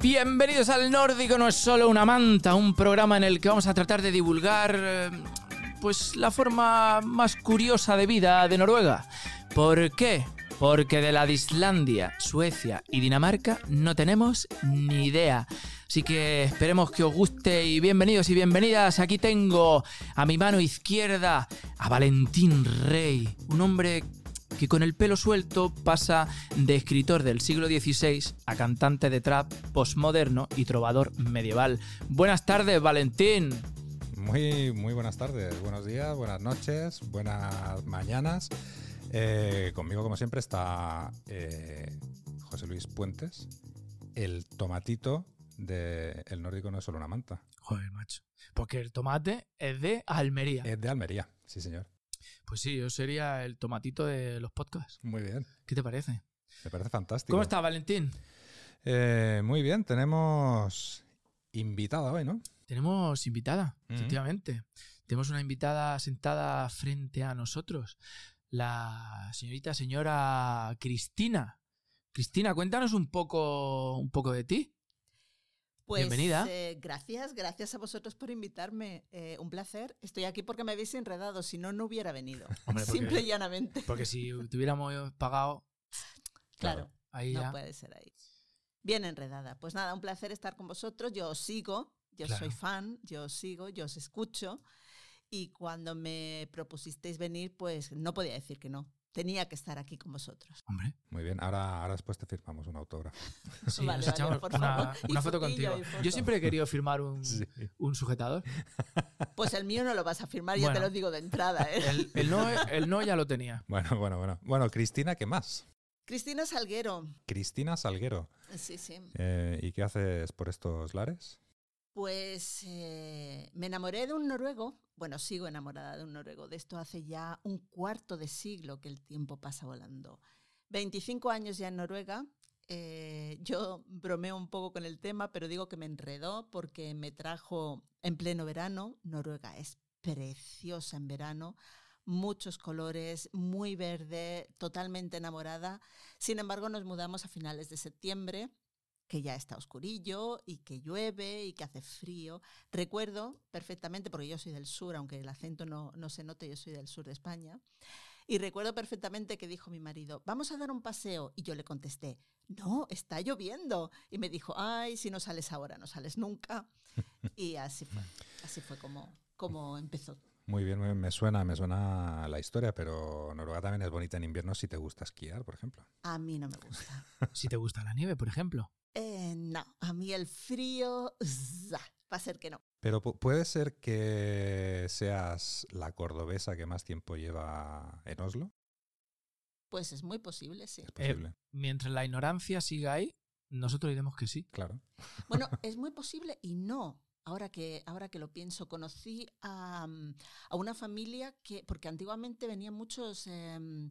Bienvenidos al Nórdico no es solo una manta, un programa en el que vamos a tratar de divulgar eh, pues la forma más curiosa de vida de Noruega. ¿Por qué? Porque de la de Islandia, Suecia y Dinamarca no tenemos ni idea. Así que esperemos que os guste y bienvenidos y bienvenidas. Aquí tengo a mi mano izquierda a Valentín Rey, un hombre que con el pelo suelto pasa de escritor del siglo XVI a cantante de trap postmoderno y trovador medieval. Buenas tardes, Valentín. Muy, muy buenas tardes, buenos días, buenas noches, buenas mañanas. Eh, conmigo, como siempre, está eh, José Luis Puentes, el tomatito de El Nórdico no es solo una manta. Joder, macho. Porque el tomate es de Almería. Es de Almería, sí, señor. Pues sí, yo sería el tomatito de los podcasts. Muy bien, ¿Qué te parece? me parece fantástico. ¿Cómo está, Valentín? Eh, muy bien, tenemos invitada hoy, ¿no? Tenemos invitada, Ujú. efectivamente. Tenemos una invitada sentada frente a nosotros, la señorita señora Cristina. Cristina, cuéntanos un poco, un poco de ti. Pues, Bienvenida. eh, gracias, gracias a vosotros por invitarme. Eh, un placer. Estoy aquí porque me habéis enredado, si no, no hubiera venido. Hombre, porque- Simple y llanamente. Porque si tuviéramos pagado, Claro, ahí no ya. puede ser ahí. Bien enredada. Pues nada, un placer estar con vosotros. Yo os sigo, yo Claro. soy fan, yo os sigo, yo os escucho. Y cuando me propusisteis venir, pues no podía decir que no. Tenía que estar aquí con vosotros. Hombre, Muy bien, ahora, ahora después te firmamos un autógrafo. sí, Vale, nos vale, echamos por una, favor. Una foto contigo. foto. Yo siempre he querido firmar un, Sí. un sujetador. Pues el mío no lo vas a firmar, ya Bueno. te lo digo de entrada. ¿eh? El, el no, el no ya lo tenía. Bueno, bueno, bueno. Bueno, Cristina, ¿qué más? Cristina Salguero. Cristina Salguero. Sí, sí. Eh, ¿Y qué haces por estos lares? Pues eh, me enamoré de un noruego, bueno, sigo enamorada de un noruego, de esto hace ya un cuarto de siglo que el tiempo pasa volando. 25 años ya en Noruega, eh, yo bromeo un poco con el tema, pero digo que me enredó porque me trajo en pleno verano, Noruega es preciosa en verano, muchos colores, muy verde, totalmente enamorada. Sin embargo, nos mudamos a finales de septiembre que ya está oscurillo y que llueve y que hace frío. Recuerdo perfectamente, porque yo soy del sur, aunque el acento no, no se note, yo soy del sur de España, y recuerdo perfectamente que dijo mi marido, vamos a dar un paseo, y yo le contesté, no, está lloviendo. Y me dijo, ay, si no sales ahora, no sales nunca. Y así fue, así fue como, como empezó. Muy bien, muy bien, me suena, me suena la historia, pero Noruega también es bonita en invierno si te gusta esquiar, por ejemplo. A mí no me gusta. Si te gusta la nieve, por ejemplo. Eh, no, a mí el frío, ¡za! va a ser que no. Pero pu- puede ser que seas la cordobesa que más tiempo lleva en Oslo. Pues es muy posible, sí. Es posible, Mientras la ignorancia siga ahí, nosotros diremos que sí. claro. Bueno, es muy posible y no. Ahora que, ahora que lo pienso, conocí a, mm, a una familia que, porque antiguamente venían muchos em,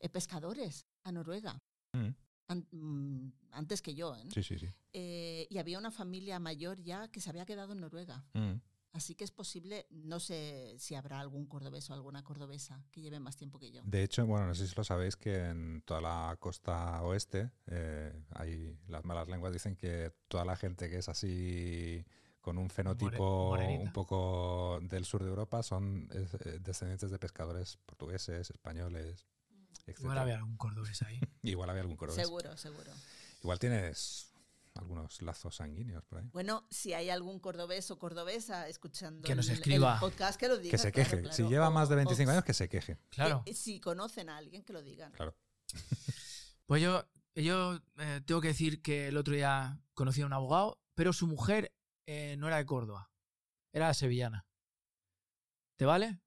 eh, pescadores a Noruega, Mm, an- mm, antes que yo, ¿eh? Sí, sí, sí. Eh, y había una familia mayor ya que se había quedado en Noruega. Mm. Así que es posible, no sé si habrá algún cordobés o alguna cordobesa que lleve más tiempo que yo. De hecho, bueno, no sé si lo sabéis que en toda la costa oeste, eh, hay las malas lenguas dicen que toda la gente que es así con un fenotipo un poco del sur de Europa son es, eh, descendientes de pescadores portugueses, españoles, etc. Igual había algún cordobés ahí. Igual había algún cordobés. Seguro, seguro. Igual tienes algunos lazos sanguíneos por ahí. Bueno, si hay algún cordobés o cordobesa escuchando Que nos el- podcast, que lo diga. Que se claro, queje. claro. Si lleva O- más de o 25 años, que se queje. Claro. Si conocen a alguien, que lo digan. Claro. Pues yo, yo eh, tengo que decir que el otro día conocí a un abogado, pero su mujer eh, no era de Córdoba, era sevillana. ¿Te vale?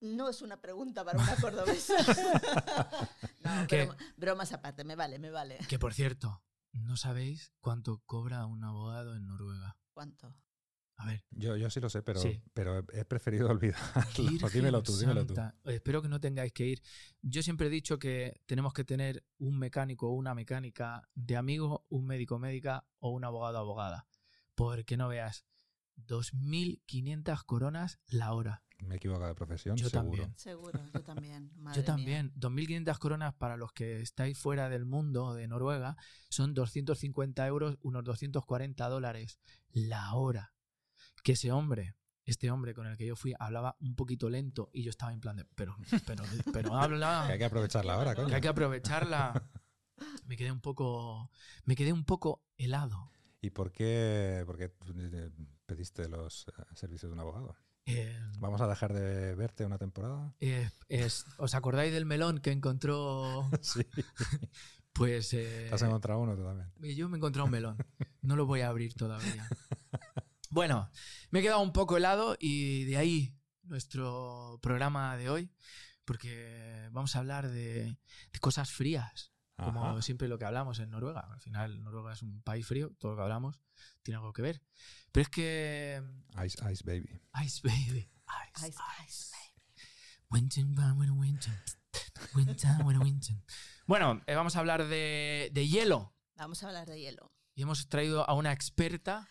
No es una pregunta para una cordobesa. no, broma- bromas aparte, me vale, me vale. Que por cierto, no sabéis cuánto cobra un abogado en Noruega. ¿Cuánto? A ver. Yo, yo sí lo sé, pero, Sí. pero he preferido olvidarlo. Virgen dímelo tú, dímelo tú. Santa. Espero que no tengáis que ir. Yo siempre he dicho que tenemos que tener un mecánico o una mecánica de amigo, un médico médica o un abogado abogada. Porque no veas, 2.500 coronas la hora. Me he equivocado de profesión, Yo seguro. también. Seguro, yo también. madre Yo mía. también. 2.500 coronas para los que estáis fuera del mundo, de Noruega, son 250 euros, unos 240 dólares la hora. Que ese hombre, este hombre con el que yo fui, hablaba un poquito lento y yo estaba en plan de, pero, pero, pero habla, Que hay que aprovechar la hora, coño. que hay que aprovecharla. Me quedé un poco, me quedé un poco helado. ¿Y por qué, por qué eh, pediste los eh, servicios de un abogado? Eh, ¿Vamos a dejar de verte una temporada? eh, es- ¿Os acordáis del melón que encontró? sí. Pues eh, Te has encontrado uno tú también. Yo me he encontrado un melón. No lo voy a abrir todavía. Bueno, me he quedado un poco helado y de ahí nuestro programa de hoy, porque vamos a hablar de, de cosas frías, como Ajá. siempre lo que hablamos en Noruega. Al final, Noruega es un país frío, todo lo que hablamos tiene algo que ver. Pero es que. Ice, Ice Baby. Ice baby. Ice, Ice, ice, Winter, winter, winter. Winter, winter, winter. Bueno, eh, vamos a hablar de, de hielo. Vamos a hablar de hielo. Y hemos traído a una experta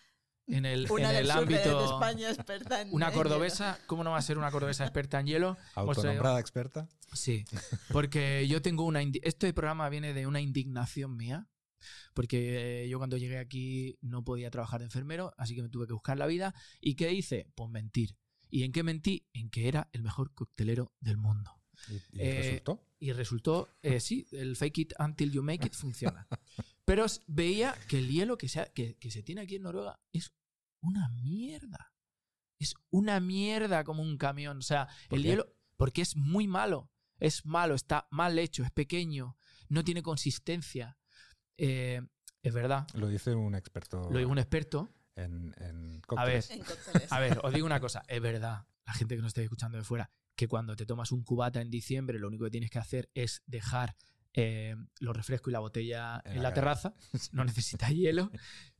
en el, Una en del el sur ámbito. de España experta en Una cordobesa, ¿cómo no va a ser una cordobesa experta en hielo? Hemos traído- Autonombrada experta. Sí, porque yo tengo una... Este programa viene de una indignación mía, porque eh, yo cuando llegué aquí no podía trabajar de enfermero, así que me tuve que buscar la vida. ¿Y qué hice? Pues mentir. ¿Y en qué mentí? En que era el mejor coctelero del mundo. ¿Y, y Eh, resultó? Y resultó, eh, sí, el fake it until you make it funciona. Pero veía que el hielo que se, ha- que, que se tiene aquí en Noruega es una mierda. Es una mierda como un camión. O sea, ¿Por el qué? hielo, porque es muy malo. Es malo, está mal hecho, es pequeño, no tiene consistencia. Eh, es verdad, Lo dice un experto lo digo un experto. en, en A ver, cócteles. En cócteles. a ver, os digo una cosa, es verdad, la gente que nos esté escuchando de fuera, que cuando te tomas un cubata en diciembre, lo único que tienes que hacer es dejar eh, los refrescos y la botella En en, la terraza, no necesitas hielo.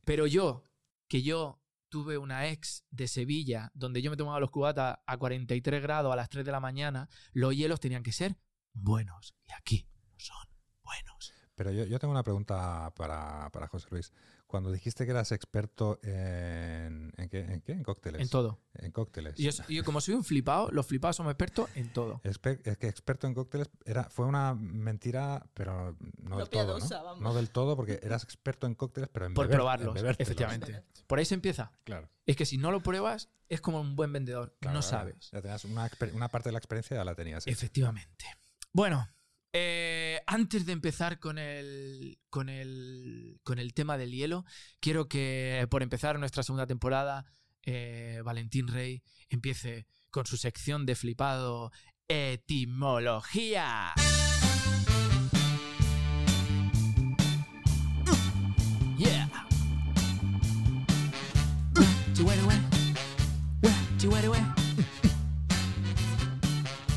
Pero yo, que yo tuve una ex de Sevilla donde yo me tomaba los cubatas a 43 grados a las 3 de la mañana, los hielos tenían que ser buenos. Y aquí no son buenos. Pero yo, yo tengo una pregunta para, para José Luis. Cuando dijiste que eras experto en, ¿en, qué, en qué? En cócteles. En todo. En cócteles. Y yo, yo como soy un flipado, los flipados somos expertos en todo. Es que experto en cócteles era, fue una mentira, pero no del No todo. ¿no? del todo, porque eras experto en cócteles, pero en Por beber- probarlos, efectivamente. Por ahí se empieza. Claro. Es que si no lo pruebas, es como un buen vendedor. claro, no sabes. Ya tenías una, una parte de la experiencia ya la tenías. Efectivamente. Bueno, eh, antes de empezar con el, con, el, con el tema del hielo, quiero que, por empezar nuestra segunda temporada, eh, Valentín Rey empiece con su sección de flipado Etimología. Yeah.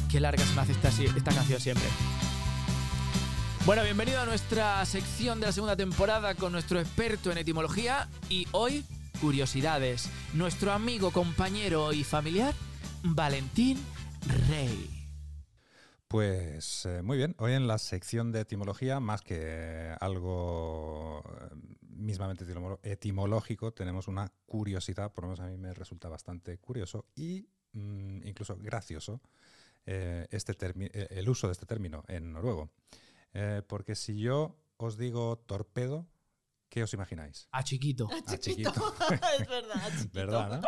Qué larga se me hace esta, esta canción siempre. Bueno, bienvenido a nuestra sección de la segunda temporada con nuestro experto en etimología y hoy, curiosidades. Nuestro amigo, compañero y familiar, Valentín Rey. Pues eh, muy bien, hoy en la sección de etimología, más que algo eh, mismamente etimológico, tenemos una curiosidad, por lo menos a mí me resulta bastante curioso y mm, incluso gracioso eh, este el uso de este término en noruego. Eh, porque si yo os digo torpedo, ¿qué os imagináis? A chiquito. Ah, chiquito. chiquito. es verdad, chiquito. ¿Verdad? ¿no?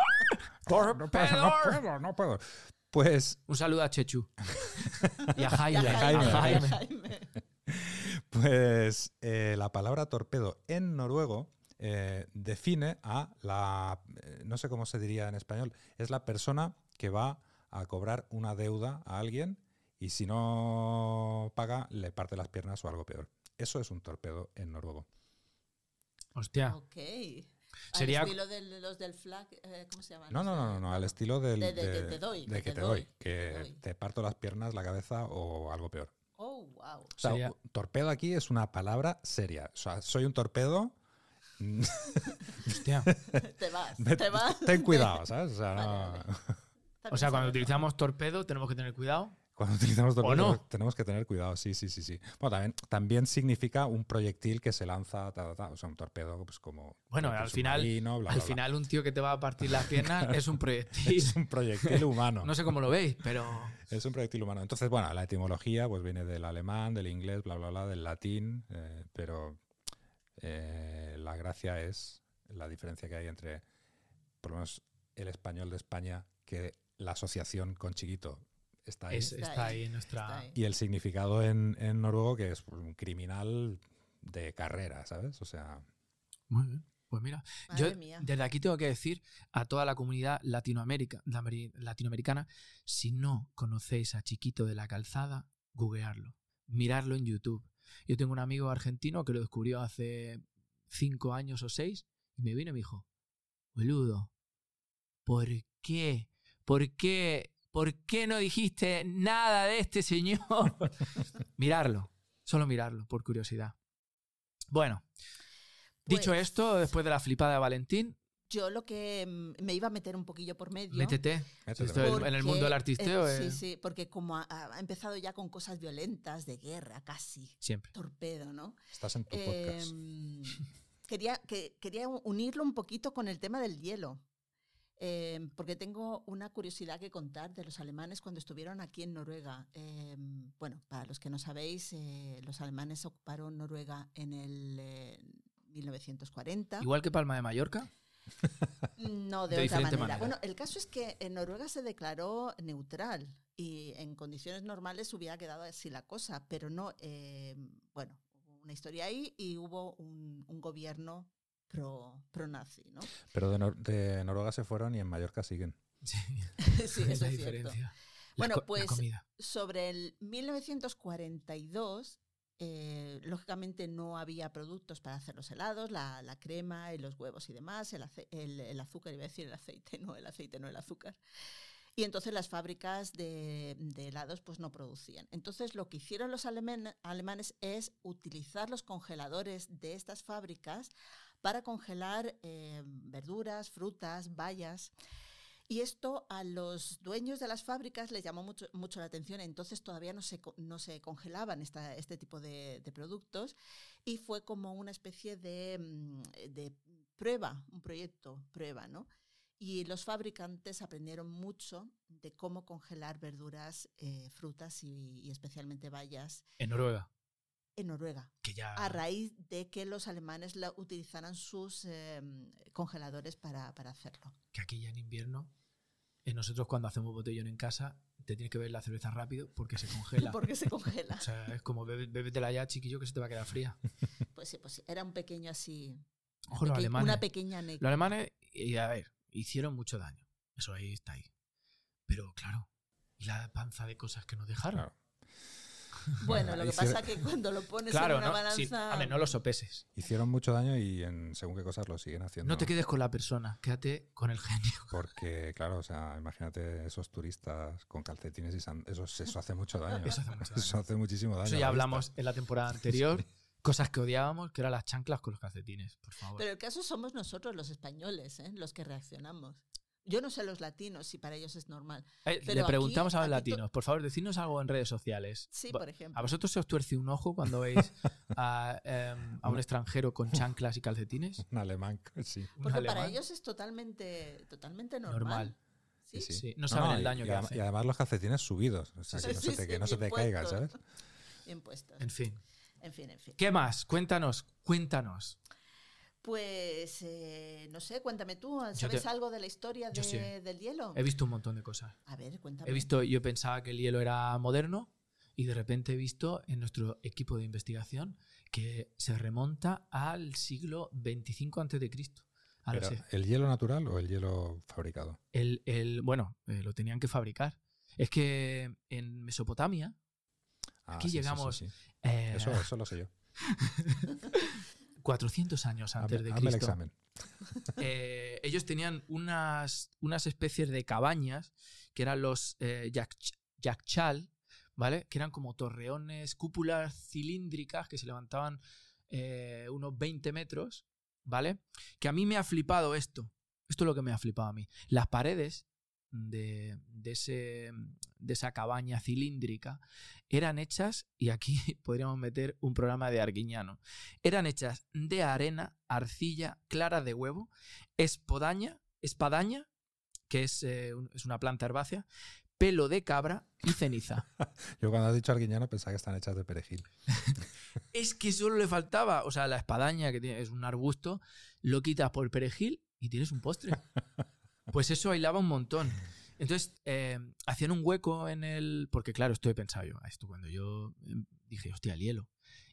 Torpedo. No puedo, no puedo. Pues Un saludo a Chechu. Y a Jaime. Y a a Jaime. Jaime. Jaime. Pues eh, la palabra torpedo en noruego eh, define a la, eh, no sé cómo se diría en español, es la persona que va a cobrar una deuda a alguien y si no paga le parte las piernas o algo peor. Eso es un torpedo en noruego. Hostia. Ok. Sería- Al estilo de los del flag, eh, ¿cómo se llama? No, no, no, no, no, al estilo del, De- de- de te doy, de que te te doy, doy, que te doy. te parto las piernas, la cabeza o algo peor. Oh, wow. O sea, Sería- torpedo aquí es una palabra seria. O sea, soy un torpedo Hostia. Te vas, te vas. Ten cuidado, ¿sabes? O sea, Vale, no- vale. Está O sea, bien cuando utilizamos torpedo tenemos que tener cuidado. Cuando utilizamos ¿O torpedo no? tenemos- que tener cuidado, sí, sí, sí, sí. Bueno, también, también significa un proyectil que se lanza, ta, ta, ta, o sea, un torpedo, pues como... Bueno, al final- bla, Al bla, bla. final, un tío que te va a partir las piernas es un proyectil. es un proyectil humano. No sé cómo lo veis, pero. Es un proyectil humano. Entonces, bueno, la etimología pues viene del alemán, del inglés, bla, bla, bla, del latín, eh, pero eh, la gracia es la diferencia que hay entre, por lo menos, el español de España, que la asociación con chiquito está ahí, es- Está está ahí, ahí en nuestra. Está ahí. y el significado en, en noruego, que es un criminal de carrera, ¿sabes? O sea, Muy bien. Pues mira, Madre yo mía. desde aquí tengo que decir a toda la comunidad Latinoamérica, la ameri- latinoamericana, si no conocéis a Chiquito de la Calzada, googlearlo, mirarlo en YouTube. Yo tengo un amigo argentino que lo descubrió hace cinco años o seis y me vino y me dijo, boludo, ¿por qué? ¿Por qué? ¿Por qué no dijiste nada de este señor? mirarlo, solo mirarlo, por curiosidad. Bueno, dicho Pues, esto, después de la flipada de Valentín, Yo lo que mm, me iba a meter un poquillo por medio. métete. métete, el- en el mundo del artisteo, eh, eh. Sí, sí, porque como ha, ha empezado ya con cosas violentas, de guerra casi, Siempre. torpedo, ¿no? estás en tu podcast. Em, quería, que, quería unirlo un poquito con el tema del hielo. Em, porque tengo una curiosidad que contar de los alemanes cuando estuvieron aquí en Noruega. Em, bueno, para los que no sabéis, eh, los alemanes ocuparon Noruega en el eh, 1940. Igual que Palma de Mallorca. No, De de, otra manera. manera. Bueno, el caso es que en Noruega se declaró neutral y en condiciones normales hubiera quedado así la cosa, pero no, eh, bueno, hubo una historia ahí y hubo un, un gobierno pro, pro nazi, ¿no? Pero de, Nor- de Noruega se fueron y en Mallorca siguen. Sí, sí, es eso es cierto. Bueno, pues-. Sobre el 1942, eh, lógicamente no había productos para hacer los helados, la, la crema y los huevos y demás, el, el- el azúcar, iba a decir el aceite, no, el aceite, no el azúcar. Y entonces las fábricas de, de helados pues no producían. Entonces lo que hicieron los alemanes es utilizar los congeladores de estas fábricas para congelar eh, verduras, frutas, bayas. Y esto a los dueños de las fábricas les llamó mucho, mucho la atención. Entonces todavía no se, no se congelaban esta- este tipo de, de productos y fue como una especie de, mm, de prueba, un proyecto prueba, ¿no? Y los fabricantes aprendieron mucho de cómo congelar verduras, eh, frutas y, y especialmente bayas En Noruega. En Noruega, Que ya. a raíz de que los alemanes la, utilizaran sus eh, congeladores para, para hacerlo. Que aquí ya en invierno. eh, nosotros cuando hacemos botellón en casa, te tienes que beber la cerveza rápido porque se congela. Porque se congela. O sea, es como bébetela ya, chiquillo, que se te va a quedar fría. Pues sí, pues sí, era un pequeño así. Ojo, los peque- alemanes. Una pequeña anécdota. Los alemanes, y a ver, hicieron mucho daño. Eso ahí está ahí. Pero claro, ¿y la panza de cosas que nos dejaron? Claro. Bueno, lo que pasa que cuando lo pones Claro, en una no, balanza. sí, a ver, no lo sopeses. Hicieron mucho daño y en según qué cosas lo siguen haciendo. No te quedes con la persona, quédate con el genio. Porque, claro, o sea, imagínate esos turistas con calcetines y san- eso, eso hace mucho daño. Eso hace mucho daño. Eso hace muchísimo daño. Eso ya la hablamos vista. en la temporada anterior. Cosas que odiábamos, que eran las chanclas con los calcetines, por favor. Pero el caso somos nosotros, los españoles, ¿eh? los que reaccionamos. Yo no sé los latinos si para ellos es normal. Eh, pero le aquí- preguntamos a los latinos, por favor, decidnos algo en redes sociales. Sí, por ejemplo. ¿A vosotros se os tuerce un ojo cuando veis a, em, a un extranjero con chanclas y calcetines? Un alemán, sí. Porque para ellos es totalmente, totalmente normal. normal. ¿Sí? Sí, Sí, no saben el daño y, que. Y además los calcetines subidos. O sea, que no se te, que no se te bien caiga, puestos. ¿sabes? Bien puestos. En fin. En fin, en fin. ¿Qué más? Cuéntanos, cuéntanos. Pues, eh, no sé, cuéntame tú, ¿sabes te- algo de la historia yo de- sí. del hielo? He visto un montón de cosas. A ver, cuéntame. He visto, yo pensaba que el hielo era moderno y de repente he visto en nuestro equipo de investigación que se remonta al siglo 25 antes de Cristo. ¿El hielo natural o el hielo fabricado? El, el- bueno, eh, lo tenían que fabricar. Es que en Mesopotamia, Ah, Aquí sí, sí, sí, llegamos, sí. eh, Eso, eso lo sé yo. 400 años antes Hazme, de hazme el Cristo, examen. eh, ellos tenían unas, unas especies de cabañas que eran los eh, yak- yakchal, ¿vale? Que eran como torreones, cúpulas cilíndricas que se levantaban eh, unos 20 metros, ¿vale? Que a mí me ha flipado esto. Esto es lo que me ha flipado a mí. Las paredes de, de ese, de esa cabaña cilíndrica eran hechas, y aquí podríamos meter un programa de Arguiñano, eran hechas de arena, arcilla, clara de huevo, espodaña, espadaña, que es, eh, es una planta herbácea, pelo de cabra y ceniza. Yo cuando has dicho arguiñano pensaba que están hechas de perejil. Es que solo le faltaba, o sea, la espadaña, que tiene- es un arbusto, lo quitas por el perejil y tienes un postre. Pues eso aislaba un montón. Entonces, eh, hacían un hueco en el... Porque claro, esto he pensado yo, a esto cuando yo eh, dije, hostia, el hielo.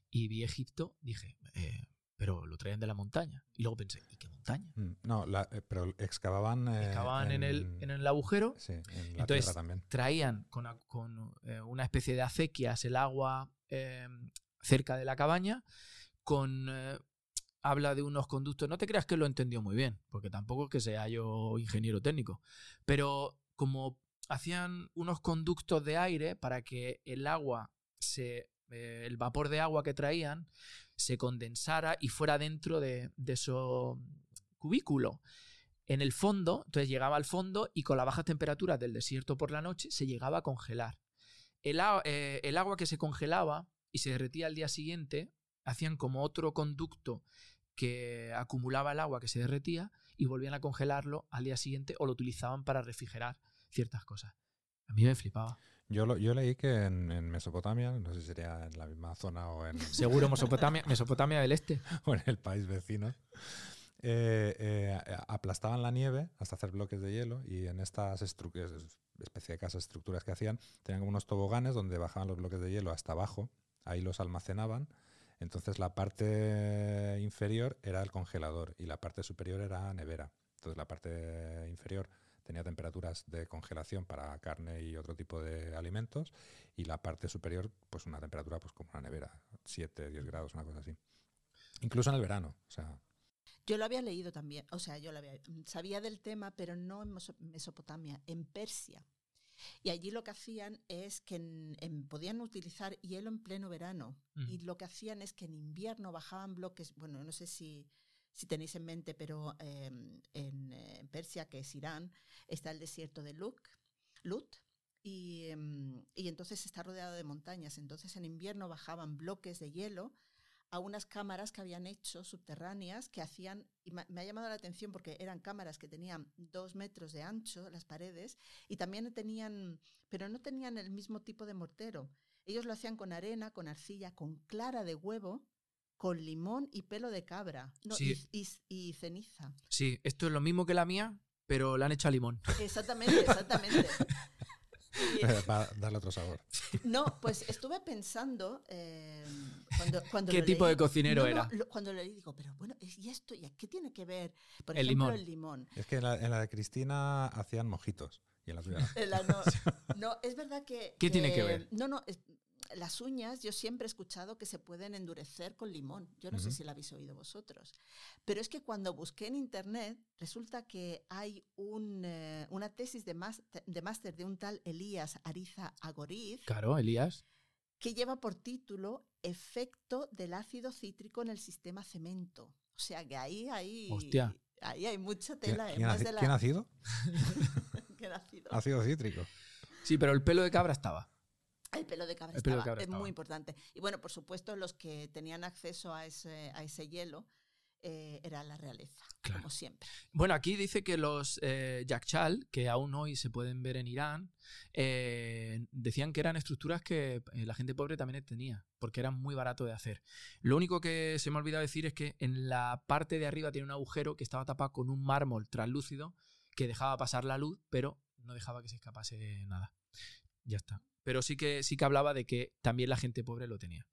Y vi Egipto, dije, eh, pero lo traían de la montaña. Y luego pensé, ¿y qué montaña? Mm, No, la- pero excavaban. eh, Excavaban en, el, en el agujero, Sí, en la Entonces, tierra también. traían con, con, una especie de acequias el agua cerca de la cabaña, con habla de unos conductos. No te creas que lo entendió muy bien, porque tampoco es que sea yo ingeniero técnico, pero como hacían unos conductos de aire para que el agua se eh, el vapor de agua que traían se condensara y fuera dentro de, de esos cubículos en el fondo, entonces llegaba al fondo y con las bajas temperaturas del desierto por la noche se llegaba a congelar. El, eh, el agua que se congelaba y se derretía al día siguiente, hacían como otro conducto que acumulaba el agua que se derretía y volvían a congelarlo al día siguiente o lo utilizaban para refrigerar ciertas cosas. A mí me flipaba. Yo, lo- yo leí que en, en Mesopotamia, no sé si sería en la misma zona o en, Seguro Mesopotamia, Mesopotamia del Este. o en el país vecino, eh, eh, aplastaban la nieve hasta hacer bloques de hielo y en estas especie de casas, estructuras que hacían, tenían como unos toboganes donde bajaban los bloques de hielo hasta abajo, ahí los almacenaban. Entonces la parte inferior era el congelador y la parte superior era nevera. Entonces la parte inferior tenía temperaturas de congelación para carne y otro tipo de alimentos y la parte superior pues una temperatura pues como una nevera, 7, 10 grados, una cosa así. Incluso en el verano, Yo lo había leído también, o sea, yo lo había, sabía del tema, pero no en Meso- Mesopotamia, en Persia. Y allí lo que hacían es que en- en- podían utilizar hielo en pleno verano. Y lo que hacían es que en invierno bajaban bloques, bueno, no sé si, si tenéis en mente, pero eh, en Persia, que es Irán, está el desierto de Lut, Lut y, em, y entonces está rodeado de montañas. Entonces en invierno bajaban bloques de hielo a unas cámaras que habían hecho subterráneas que hacían, y me ha llamado la atención porque eran cámaras que tenían dos metros de ancho las paredes y también tenían, pero no tenían el mismo tipo de mortero. Ellos lo hacían con arena, con arcilla, con clara de huevo, con limón y pelo de cabra no, Sí. y, y- y ceniza. Sí, esto es lo mismo que la mía, pero la han hecho a limón. Exactamente, exactamente. Y- para darle otro sabor. No, pues estuve pensando eh, cuando, cuando ¿Qué lo tipo leí- de cocinero No, no, era? lo- cuando lo leí digo, pero bueno, ¿y esto? ¿Y qué tiene que ver? Por El ejemplo, limón. el limón. Es que en la, en la de Cristina hacían mojitos y en la tuya no. Eh, es verdad que... ¿Qué tiene que ver? No, no, es- las uñas yo siempre he escuchado que se pueden endurecer con limón. Yo no sé si la habéis oído vosotros. Pero es que cuando busqué en internet, resulta que hay un, eh, una tesis de más- de máster de un tal Elías Ariza Agoriz Claro, Elías. que lleva por título Efecto del ácido cítrico en el sistema cemento. O sea que ahí hay, Hostia. ahí hay mucha ¿Quién, tela. ¿eh? quién ha, Más de la- quién ha sido? que ácido. Ácido cítrico. Sí, pero el pelo de cabra estaba. El pelo de cabra El de cabra es estaba. muy importante. Y bueno, por supuesto, los que tenían acceso a ese, a ese hielo eh, era la realeza, Claro. como siempre. Bueno, aquí dice que los eh, yakchal, que aún hoy se pueden ver en Irán, eh, decían que eran estructuras que eh, la gente pobre también tenía, porque eran muy barato de hacer. Lo único que se me ha olvidado decir es que en la parte de arriba tiene un agujero que estaba tapado con un mármol translúcido que dejaba pasar la luz, pero no dejaba que se escapase nada. Ya está. Pero sí que, sí que hablaba de que también la gente pobre lo tenía.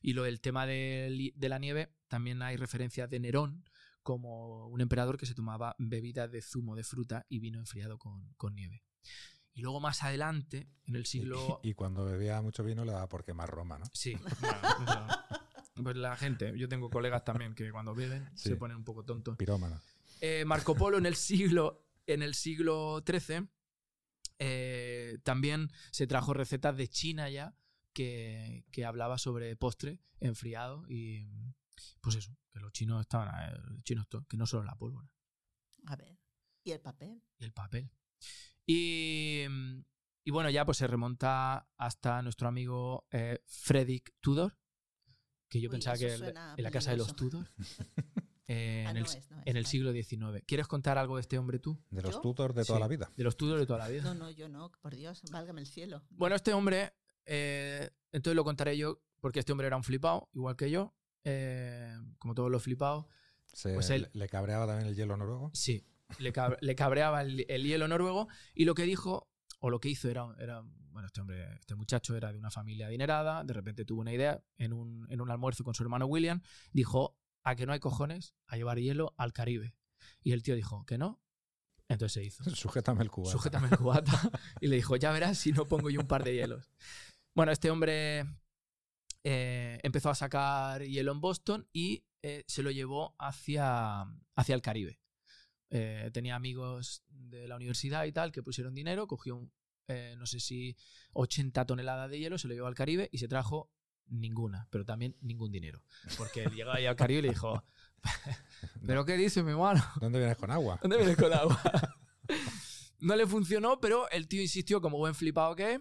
Y lo del tema de la nieve, también hay referencias de Nerón, como un emperador que se tomaba bebidas de zumo de fruta y vino enfriado con, con nieve. Y luego más adelante, en el siglo... y cuando bebía mucho vino le daba por quemar Roma, ¿no? Sí. bueno, sea, pues la gente, yo tengo colegas también que cuando beben Sí. se ponen un poco tontos. Pirómano. Eh, Marco Polo en el siglo, en el siglo XIII eh, también se trajo recetas de China ya que, que hablaba sobre postre enfriado y pues eso, Que los chinos estaban, eh, los chinos to- que no solo la pólvora A ver. ¿Y el papel? y el papel. Y, mm, y bueno, ya pues se remonta hasta nuestro amigo eh, Frederick Tudor, que yo Uy, pensaba que en la casa de los. Tudor, eh, Ah, en, el, no es, no es, en el vale. siglo XIX. ¿Quieres contar algo de este hombre tú? De los ¿Yo? tutors de toda Sí. la vida. De los Tudor de toda la vida. No, no, yo no, por Dios, válgame el cielo. Bueno, este hombre, eh, entonces lo contaré yo, porque este hombre era un flipado, igual que yo, eh, como todos los flipados. Se- Pues él- ¿Le cabreaba también el hielo noruego? Sí, le, cab- le cabreaba el, el hielo noruego y lo que dijo, o lo que hizo era, era, bueno, este hombre, este muchacho era de una familia adinerada, de repente tuvo una idea en un, en un almuerzo con su hermano William, dijo, a que no hay cojones a llevar hielo al Caribe. Y el tío dijo, que no. Entonces se hizo. Sujétame el cubata. Sujétame el cubata. y le dijo, ya verás si no pongo yo un par de hielos. Bueno, este hombre eh, empezó a sacar hielo en Boston y eh, se lo llevó hacia, hacia el Caribe. Eh, tenía amigos de la universidad y tal que pusieron dinero, cogió, un, no sé si 80 toneladas de hielo, se lo llevó al Caribe y se trajo ninguna, pero también ningún dinero. Porque él llegaba ahí al Caribe y le dijo, ¿pero qué dice mi hermano? ¿Dónde vienes con agua? ¿Dónde vienes con agua? no le funcionó, pero el tío insistió como buen flipado que es.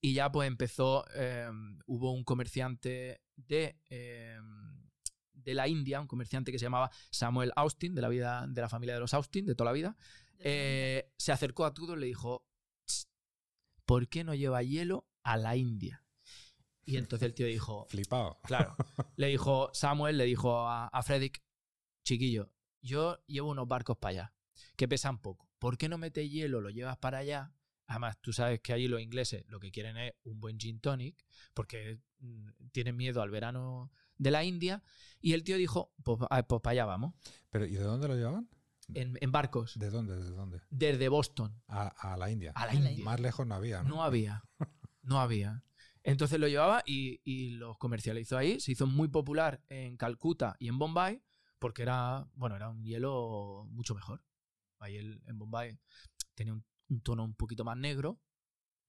Y ya pues empezó, eh, hubo un comerciante de, eh, de la India, un comerciante que se llamaba Samuel Austin, de la, vida, de la familia de los Austin, de toda la vida. Eh, se acercó a Tudor y le dijo, "Tss, ¿por qué no lleva hielo a la India? Y entonces el tío dijo, Flipado. Claro. Le dijo, Samuel le dijo a, a Frederick, chiquillo, yo llevo unos barcos para allá, que pesan poco. ¿Por qué no metes hielo, lo llevas para allá? Además, tú sabes que allí los ingleses lo que quieren es un buen gin tonic, porque mm, tienen miedo al verano de la India. Y el tío dijo, pues, ah, pues para allá vamos, Pero, ¿Y de dónde lo llevaban? en, en barcos, ¿De dónde? ¿De dónde? desde Boston A, a la India. A la India. Más lejos no había, ¿no? No había. No había. Entonces lo llevaba y, y los comercializó ahí. Se hizo muy popular en Calcuta y en Bombay porque era, bueno, era un hielo mucho mejor. Ahí en Bombay tenía un, un tono un poquito más negro,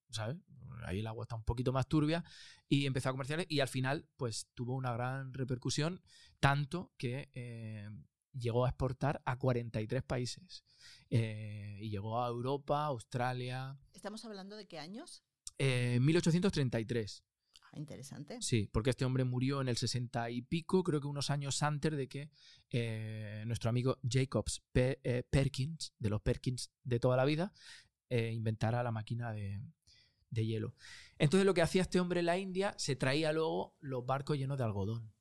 ¿sabes? Ahí el agua está un poquito más turbia y empezó a comercializar y al final pues tuvo una gran repercusión, tanto que eh, llegó a exportar a 43 países. Eh, y llegó a Europa, Australia, ¿Estamos hablando de qué años? Eh, 1833, Ah, interesante. sí, porque este hombre murió en el 60 y pico, creo que unos años antes de que eh, nuestro amigo Jacobs Pe- eh, Perkins, de los Perkins de toda la vida, inventara la máquina de, de hielo. Entonces lo que hacía este hombre en la India, se traía luego los barcos llenos de algodón.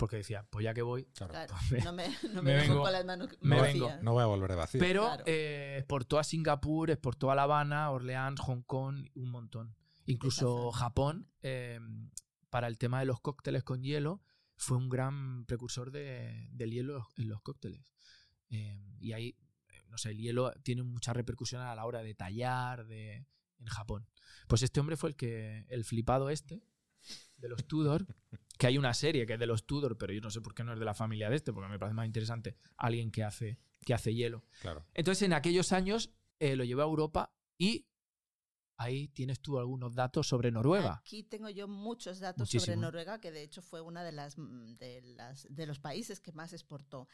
Porque decía, pues ya que voy, Claro. Claro, Pues me- no me, no me me dejo vengo- con las manos me vacías. vengo. No voy a volver de vacío. Pero Claro. eh, exportó a Singapur, exportó a La Habana, Orleans, Hong Kong, un montón. Incluso. Japón, eh, para el tema de los cócteles con hielo, fue un gran precursor de- del hielo en los cócteles. Eh, y ahí, eh, no sé, el hielo tiene mucha repercusión a la hora de tallar de, en Japón. Pues este hombre fue el que, el flipado este, de los Tudor, que hay una serie que es de los Tudor, pero yo no sé por qué no es de la familia de este, porque me parece más interesante alguien que hace, que hace hielo. Claro. Entonces, en aquellos años eh, lo llevó a Europa y ahí tienes tú algunos datos sobre Noruega. Aquí tengo yo muchos datos Muchísimo. sobre Noruega, que de hecho fue una de las, mm, de las de los países que más exportó.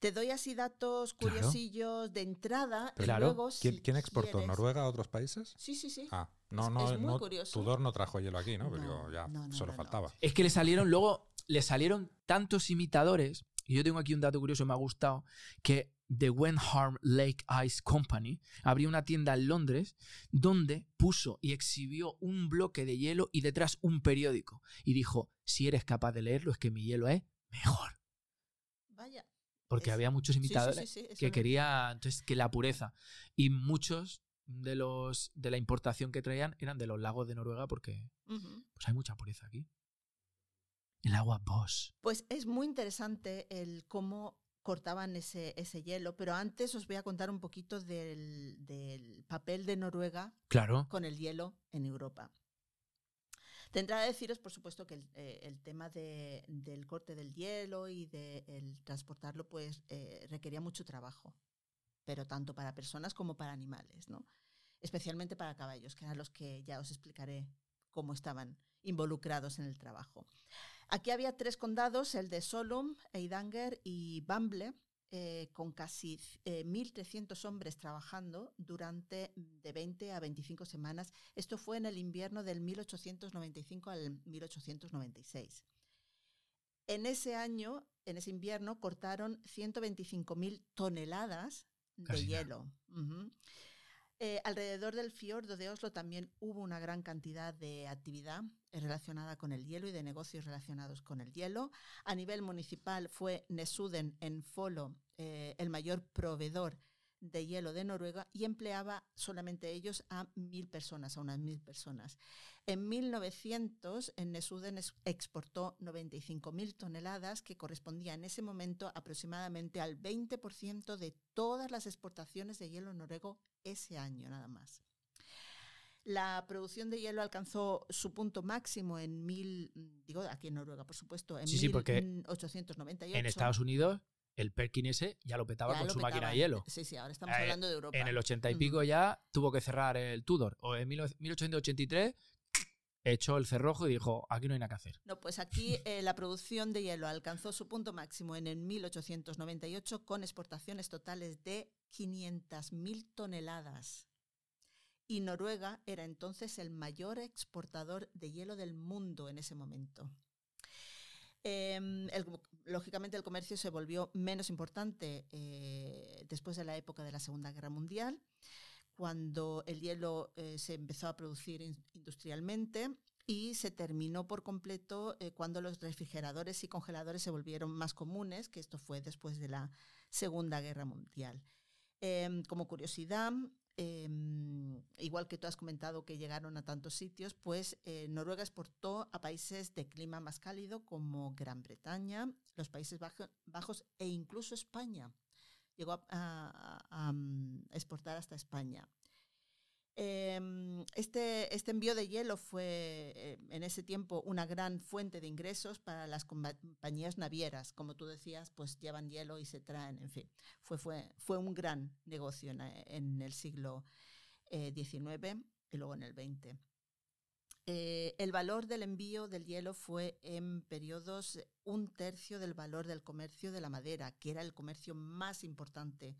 Te doy así datos Claro. curiosillos de entrada y Claro. luego ¿Quién, si quién exportó? quieres- ¿Noruega a otros países? Sí, sí, sí. Ah, no, Es- no, es muy no. curioso. Tudor no trajo hielo aquí, ¿no? Pero No, digo, ya, no, no, solo no, no. faltaba. Es que le salieron luego, le salieron tantos imitadores, y yo tengo aquí un dato curioso, me ha gustado, que The Wenham Lake Ice Company abrió una tienda en Londres donde puso y exhibió un bloque de hielo y detrás un periódico. Y dijo, si eres capaz de leerlo es que mi hielo es mejor. Vaya. Porque Es- había muchos sí, imitadores. sí, sí, eso que no- quería entonces que la pureza y muchos de los de la importación que traían eran de los lagos de Noruega porque pues hay mucha pureza aquí el agua Bosch Pues es muy interesante el cómo cortaban ese, ese hielo, pero antes os voy a contar un poquito del, del papel de Noruega claro con el hielo en Europa. Tendrá que deciros, por supuesto, que el, eh, el tema de- del corte del hielo y de el transportarlo, pues eh, requería mucho trabajo, pero tanto para personas como para animales, ¿no? Especialmente para caballos, que eran los que ya os explicaré cómo estaban involucrados en el trabajo. Aquí había tres condados, el de Solum, Eidanger y Bamble, eh, con casi 1.300 hombres trabajando durante de 20 a 25 semanas. Esto fue en el invierno del 1895 al 1896. En ese año, en ese invierno, cortaron 125.000 toneladas de Casi hielo. Ujú. Eh, alrededor del fiordo de Oslo también hubo una gran cantidad de actividad eh, relacionada con el hielo y de negocios relacionados con el hielo. A nivel municipal fue Nesuden en Folo eh, el mayor proveedor de hielo de Noruega y empleaba solamente ellos a mil personas, a unas mil personas. En 1900, en Nesuden es- exportó 95.000 toneladas, que correspondía en ese momento aproximadamente al 20% de todas las exportaciones de hielo noruego ese año nada más. La producción de hielo alcanzó su punto máximo en mil, digo aquí en Noruega, por supuesto, en Sí, sí, porque 1898. En Estados Unidos, el Perkin ese ya lo petaba Ya con lo su máquina de hielo. Sí, sí, ahora estamos Eh, hablando de Europa. En el 80 y Ujú. pico ya tuvo que cerrar el Tudor. O en 19- 1883 echó el cerrojo y dijo, aquí no hay nada que hacer. No, pues aquí eh, la producción de hielo alcanzó su punto máximo en el 1898 con exportaciones totales de 500.000 toneladas. Y Noruega era entonces el mayor exportador de hielo del mundo en ese momento. Em, lógicamente el comercio se volvió menos importante eh, después de la época de la Segunda Guerra Mundial, cuando el hielo eh, se empezó a producir in- industrialmente y se terminó por completo eh, cuando los refrigeradores y congeladores se volvieron más comunes, que esto fue después de la Segunda Guerra Mundial. Em, como curiosidad, em, igual que tú has comentado que llegaron a tantos sitios, pues eh, Noruega exportó a países de clima más cálido como Gran Bretaña, los Países Bajo- Bajos e incluso España. Llegó a, mm, exportar hasta España. Em, Este, este envío de hielo fue eh, en ese tiempo una gran fuente de ingresos para las compa- compañías navieras. Como tú decías, pues llevan hielo y se traen, en fin. Fue, fue, fue un gran negocio en, eh, el siglo eh, XIX y luego en el XX. Eh, el valor del envío del hielo fue en periodos un tercio del valor del comercio de la madera, que era el comercio más importante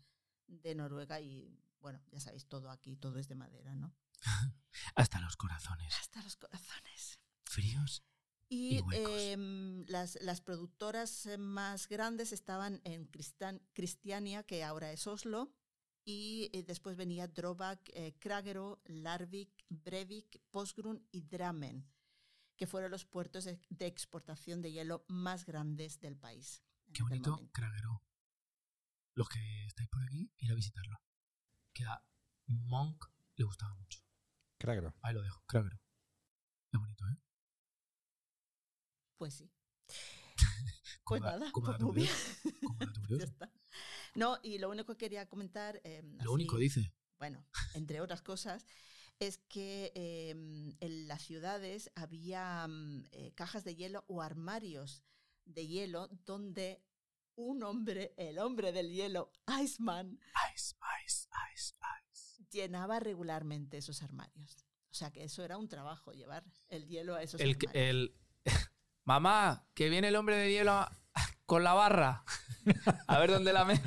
de Noruega y bueno, ya sabéis, todo aquí, todo es de madera, ¿no? Hasta los corazones. Hasta los corazones. Fríos. Y Y em, las, las productoras eh, más grandes estaban en Cristiania, que ahora es Oslo, y eh, después venía Drobak, eh, Kragero, Larvik, Brevik, Porsgrunn y Drammen, que fueron los puertos de, de exportación de hielo más grandes del país. Qué bonito. Craguero. Los que estáis por aquí, ir a visitarlo. Que a Monk le gustaba mucho. Cragro. Ahí lo dejo, Craguero. Qué bonito, ¿eh? Pues sí. Pues da- nada, pues muy bien. Ya está. No, y lo único que quería comentar. em, Lo así- único dice. bueno, entre otras cosas, es que eh, en las ciudades había mm, eh, cajas de hielo o armarios de hielo donde un hombre, el hombre del hielo, Iceman, Ice, ice, ice, ice. llenaba regularmente esos armarios. O sea que eso era un trabajo, llevar el hielo a esos El, armarios. el... Mamá, que viene el hombre de hielo con la barra. A ver dónde la mete.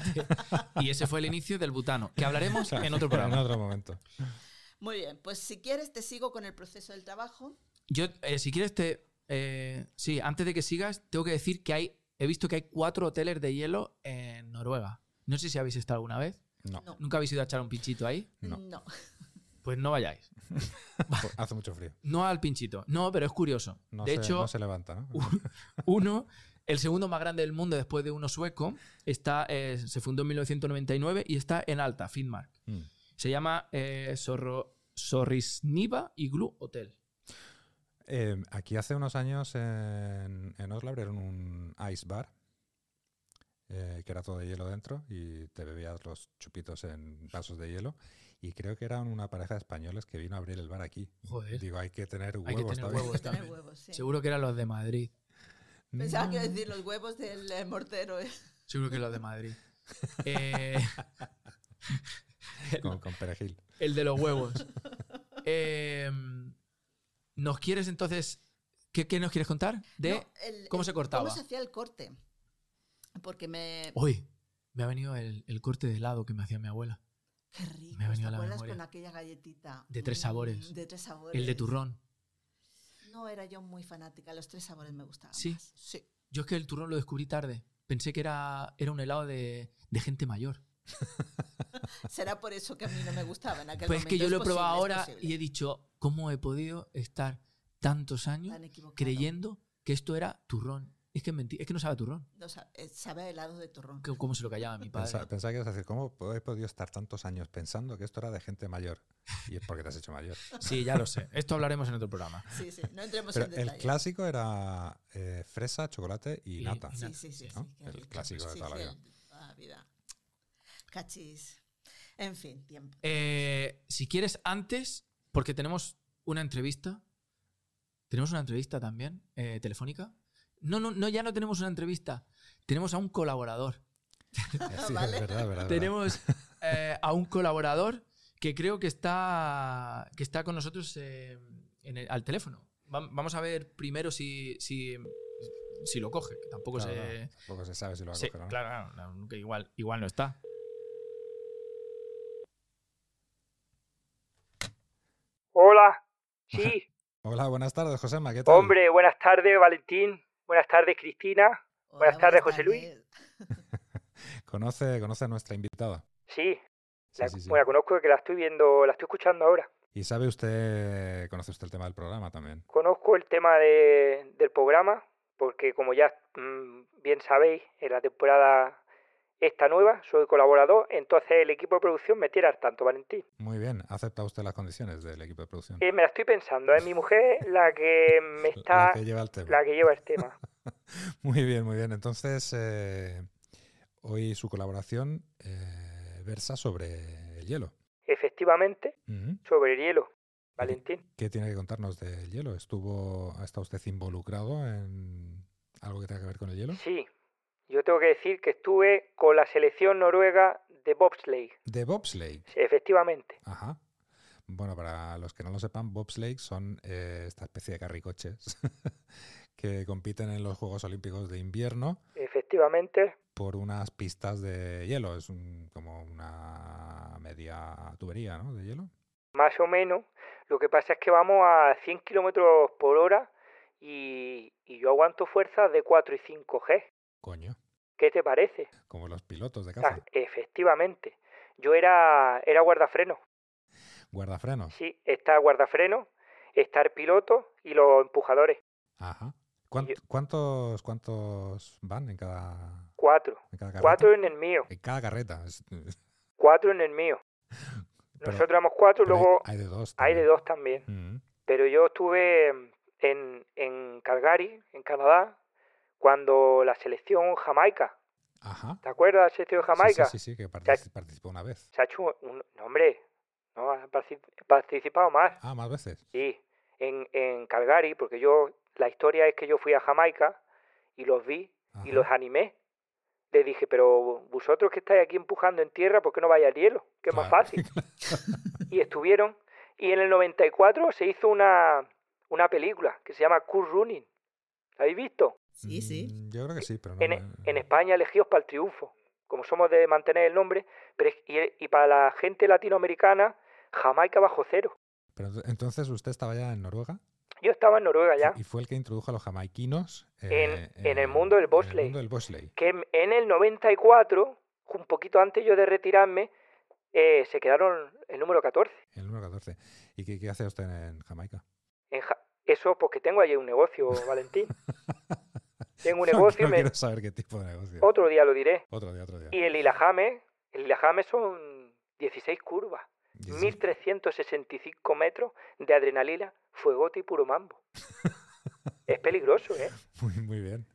Y ese fue el inicio del butano, que hablaremos en otro En programa. otro momento. Muy bien, pues si quieres te sigo con el proceso del trabajo. Yo, eh, si quieres, te. eh, sí, antes de que sigas, tengo que decir que hay. He visto que hay cuatro hoteles de hielo en Noruega. No sé si habéis estado alguna vez. No, No. ¿Nunca habéis ido a echar un pinchito ahí? No. Pues no vayáis. hace mucho frío. No al pinchito. No, pero es curioso. No, de se, hecho, no se levanta, ¿no? uno, el segundo más grande del mundo después de uno sueco, está, eh, se fundó en 1999 y está en Alta, Finnmark. Mm. Se llama eh, Sorro- Sorrisniva Igloo Hotel. Eh, aquí hace unos años en, en Oslo abrieron un ice bar, eh, que era todo de hielo dentro, y te bebías los chupitos en vasos de hielo. Y creo que eran una pareja de españoles que vino a abrir el bar aquí. Joder. Digo, hay que tener Hay huevos que tener huevos también. huevos, sí. Seguro que eran los de Madrid. Pensaba que iba a decir los huevos del eh, mortero. ¿eh? Seguro que los de Madrid. Eh, Con, con perejil. el de los huevos. Eh, ¿Nos quieres entonces ¿Qué, qué nos quieres contar? De No, el- cómo el- se cortaba. ¿Cómo se hacía el corte? Porque me... Uy, me ha venido el, el corte de helado que me hacía mi abuela. Qué rico. me ha venido ¿Te a la acuerdas memoria. con aquella galletita? De tres Mm, sabores. De tres sabores. El de turrón. No era yo muy fanática, los tres sabores me gustaban Sí. más. Sí. Yo es que el turrón lo descubrí tarde. Pensé que era, era un helado de, de gente mayor. Será por eso que a mí no me gustaba en aquel Pues es momento. que yo Es lo he probado posible, ahora y he dicho, ¿cómo he podido estar tantos años Tan creyendo que esto era turrón? Es que es mentira, es que no sabe a turrón. No, sa- eh, sabe a helado de turrón. ¿Cómo se lo callaba mi padre? Pensa- Pensaba que ibas a decir, ¿cómo he podido estar tantos años pensando que esto era de gente mayor? Y es porque te has hecho mayor. Sí, ya lo sé. Esto hablaremos en otro programa. Sí, sí, no entremos Pero en el detalle. clásico era eh, fresa, chocolate y, Y- nata. y Sí, nata, sí, sí. ¿no? sí, El clásico de Sí, toda la sí, vida. el de toda la vida. Cachis. En fin, tiempo. Eh, si quieres, antes, porque tenemos una entrevista. Tenemos una entrevista también, eh, telefónica. No, no, no, ya no tenemos una entrevista. Tenemos a un colaborador. Sí, Vale. es verdad, es verdad. Tenemos eh, a un colaborador que creo que está, que está con nosotros eh, en el- al teléfono. Va- Vamos a ver primero si, si, si lo coge, que tampoco Claro, se... no, tampoco se sabe si lo va a Sí, coger o no. claro, claro, no, que igual, igual no está. Hola. Sí, Hola, buenas tardes, Josema, ¿qué tal? hombre, buenas tardes, Valentín. Buenas tardes, Cristina. Hola, Buenas tardes, José Luis. ¿Conoce, conoce a nuestra invitada? Sí, Sí, la, sí, sí. bueno, la conozco que la estoy viendo, la estoy escuchando ahora. ¿Y sabe usted, conoce usted el tema del programa también? Conozco el tema de- del programa, porque como ya mm, bien sabéis, en la temporada esta nueva soy colaborador, entonces el equipo de producción me tiene al tanto, Valentín. Muy bien, ¿acepta usted las condiciones del equipo de producción? Eh, me la estoy pensando, es mi mujer la que me está, La que lleva el tema. la que lleva el tema. Muy bien, muy bien. Entonces, eh, hoy su colaboración eh, versa sobre el hielo. Efectivamente, sobre el hielo, Valentín. ¿Qué tiene que contarnos del hielo? ¿Estuvo, ¿Ha estado usted involucrado en algo que tenga que ver con el hielo? Sí, yo tengo que decir que estuve con la selección noruega de bobsleigh, De bobsleigh. Sí, efectivamente. Ajá. Bueno, para los que no lo sepan, bobsleigh son eh, esta especie de carricoches que compiten en los Juegos Olímpicos de invierno Efectivamente, por unas pistas de hielo. Es un- como una media tubería, ¿no? De hielo. más o menos. Lo que pasa es que vamos a 100 kilómetros por hora y, y yo aguanto fuerzas de 4 y 5 G. Coño. ¿Qué te parece? Como los pilotos de caza. efectivamente. Yo era, era guardafreno. Guardafrenos. Sí, está guardafreno, está el piloto y los empujadores. Ajá. ¿Cuánt- yo- ¿Cuántos, ¿Cuántos van en cada, Cuatro. en cada? Cuatro en el mío. En cada carreta. Cuatro en el mío. Pero- Nosotros éramos cuatro, hay- luego hay, de dos. hay de también. dos también. Mm. Pero yo estuve en, en Calgary, en Canadá, cuando la selección Jamaica, Ajá. ¿te acuerdas de la selección Jamaica? Sí, sí, sí, que partici- participó una vez. Se ha hecho un... no, hombre, no, ha partici- participado más. Ah, más veces. Sí, en, en Calgary, porque yo, la historia es que yo fui a Jamaica y los vi y los animé. Les dije, pero vosotros que estáis aquí empujando en tierra, ¿por qué no vais al hielo? Que es más fácil. y estuvieron. Y en el 94 se hizo una, una película que se llama Cool Running. ¿La habéis visto? Sí, sí. Mm, Yo creo que sí, pero no. En, me- en España elegidos para el triunfo. Como somos de mantener el nombre, pero y, y para la gente latinoamericana, Jamaica bajo cero. Pero ent- entonces usted estaba ya en Noruega Yo estaba en Noruega ya, y fue el que introdujo a los jamaiquinos En- en el mundo del En bobsleigh. el mundo del bobsleigh. que en- en el 94, un poquito antes yo de retirarme, eh, se quedaron el número 14. El número 14. ¿Y qué, qué hace usted en Jamaica? En Ja- Eso porque tengo allí un negocio, Valentín. Tengo un negocio no me- quiero saber qué tipo de negocio. otro día lo diré. Otro día, otro día. Y el Ilajame, el Ilajame son 16 curvas, Dices, 1365 metros de adrenalina, fuegote y puro mambo. es peligroso, ¿eh? Muy, muy bien.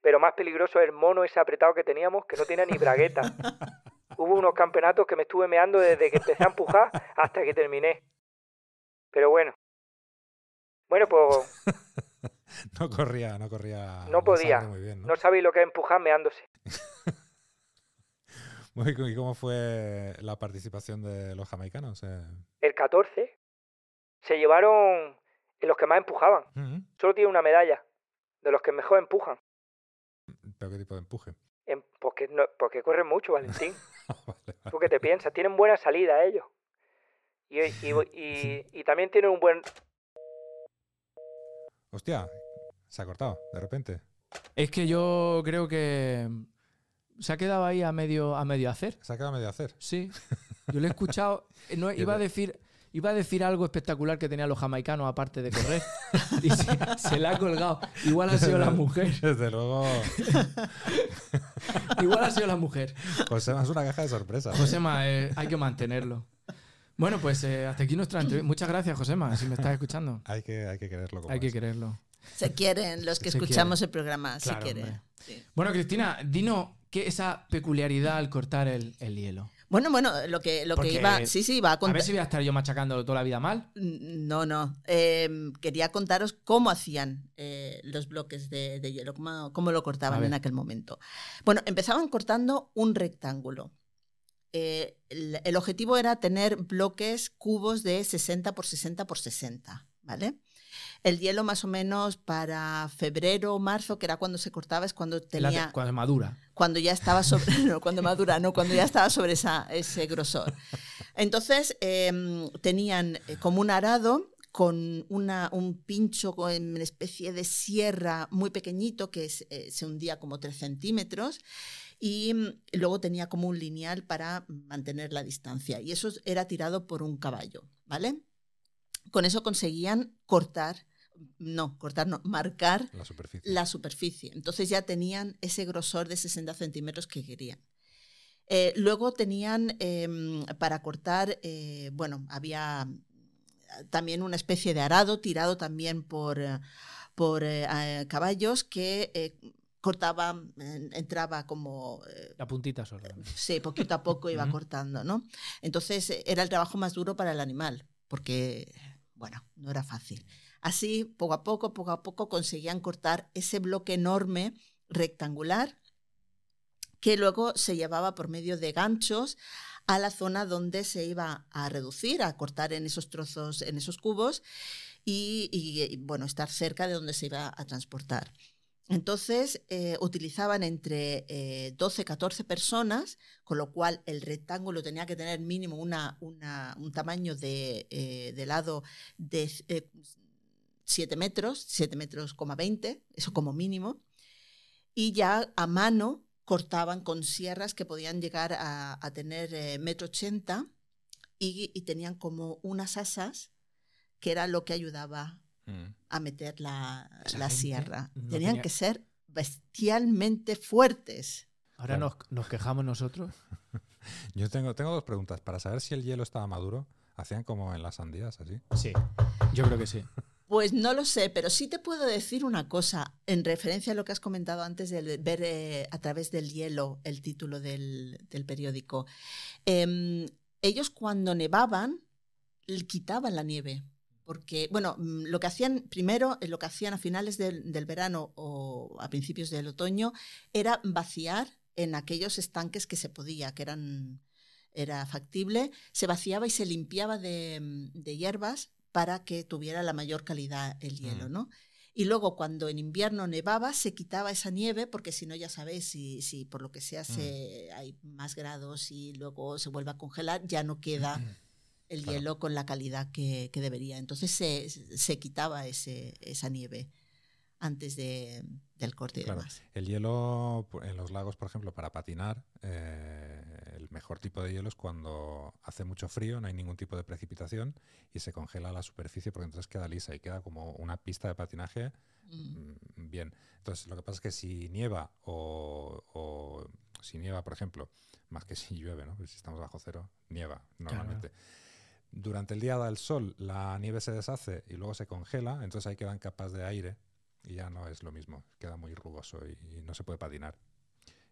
Pero más peligroso es el mono ese apretado que teníamos, que no tiene ni bragueta. Hubo unos campeonatos que me estuve meando desde que empecé a empujar hasta que terminé. Pero bueno. Bueno, pues No corría, no corría. No podía. Muy bien, ¿no? no sabéis lo que es empujar meándose. Muy- ¿Y cómo fue la participación de los jamaicanos? Eh, El 14 se llevaron En los que más empujaban. Solo tiene una medalla. De los que mejor empujan. ¿Pero qué tipo de empuje? Em- porque, no, porque corren mucho, Valentín. Vale, vale. ¿Tú qué te piensas? Tienen buena salida ellos. Y, y, y, y también tienen un buen... Hostia, se ha cortado, de repente. Es que yo creo que se ha quedado ahí a medio, a medio hacer. Se ha quedado medio hacer. Sí. Yo lo he escuchado. eh, No, iba, a decir, iba a decir algo espectacular que tenían los jamaicanos aparte de correr. Y se, se la ha colgado. Igual ha sido la mujer. Desde luego, Igual ha sido la mujer. José es una caja de sorpresas. ¿eh? Josema, eh, hay que mantenerlo. Bueno, pues eh, hasta aquí nuestra entrevista. Muchas gracias, Josema, si me estás escuchando. Hay que, hay que quererlo como Hay que quererlo. Se quieren los que Se escuchamos el programa, Claro, se quieren. Sí. Bueno, Cristina, dinos qué esa peculiaridad al cortar el, el hielo. Bueno, bueno, lo que, lo Porque- que iba, sí, sí, iba a A contar. ver si voy a estar yo machacándolo toda la vida mal. No, no. Eh, quería contaros cómo hacían eh, los bloques de, de hielo, cómo, cómo lo A cortaban en aquel momento. Bueno, empezaban cortando un rectángulo. Eh, el, el objetivo era tener bloques cubos de 60 por 60 por 60, ¿vale? El hielo más o menos para febrero o marzo, que era cuando se cortaba, es cuando La- tenía cuando es madura. cuando ya estaba sobre, no, cuando madura, no, cuando ya estaba sobre esa, ese grosor. Entonces em, tenían eh, como un arado con una, un pincho con una especie de sierra muy pequeñito que es, eh, se hundía como 3 centímetros y mm, luego tenía como un lineal para mantener la distancia y eso era tirado por un caballo, ¿vale? Con eso conseguían cortar, no, cortar, no, marcar La superficie. la superficie. Entonces ya tenían ese grosor de 60 centímetros que querían. Eh, luego tenían em, para cortar, eh, bueno, había también una especie de arado tirado también por, eh, por caballos que cortaba, entraba como eh, La puntita solo. Sí, poquito a poco iba cortando, ¿no? Entonces era el trabajo más duro para el animal, porque, bueno, no era fácil. Así, poco a poco, poco a poco conseguían cortar ese bloque enorme rectangular que luego se llevaba por medio de ganchos a la zona donde se iba a reducir, a cortar en esos trozos, en esos cubos y, y, y, bueno, estar cerca de donde se iba a transportar. Entonces eh, utilizaban entre eh, 12 14 personas, con lo cual el rectángulo tenía que tener mínimo un tamaño de, eh, lado de eh, 7 metros, 7 metros, 20, eso como mínimo. Y ya a mano cortaban con sierras que podían llegar a, tener eh, metro ochenta y, y tenían como unas asas que era lo que ayudaba. A meter la, la sierra. no Tenían tenía- que ser bestialmente fuertes. Ahora Claro. nos, nos quejamos nosotros. Yo tengo, tengo dos preguntas. Para saber si el hielo estaba maduro, hacían como en las sandías, así. Sí, yo creo que sí. Pues no lo sé, pero sí te puedo decir una cosa en referencia a lo que has comentado antes de ver eh, a través del hielo el título del, del periódico. Em, ellos cuando nevaban quitaban la nieve. Porque, bueno, mm, lo que hacían primero, eh, lo que hacían a finales del, del verano o a principios del otoño, era vaciar en aquellos estanques que se podía, que eran era factible, se vaciaba y se limpiaba de, mm, de hierbas para que tuviera la mayor calidad el hielo, Mm. ¿no? Y luego cuando en invierno nevaba, se quitaba esa nieve, porque si no, ya sabéis, si, si por lo que sea se, hay más grados y luego se vuelve a congelar, ya no queda el Claro. hielo con la calidad que, que debería. Entonces se, se quitaba ese, esa nieve antes de, del corte y Claro. demás. El hielo en los lagos, por ejemplo, para patinar, eh, el mejor tipo de hielo es cuando hace mucho frío, no hay ningún tipo de precipitación y se congela la superficie porque entonces queda lisa y queda como una pista de patinaje Mm. mm, bien. Entonces, lo que pasa es que si nieva o, o si nieva, por ejemplo, más que si llueve, ¿no? Pues si estamos bajo cero, nieva normalmente. Durante el día da el sol, la nieve se deshace y luego se congela, entonces ahí quedan capas de aire y ya no es lo mismo, queda muy rugoso y, y no se puede patinar.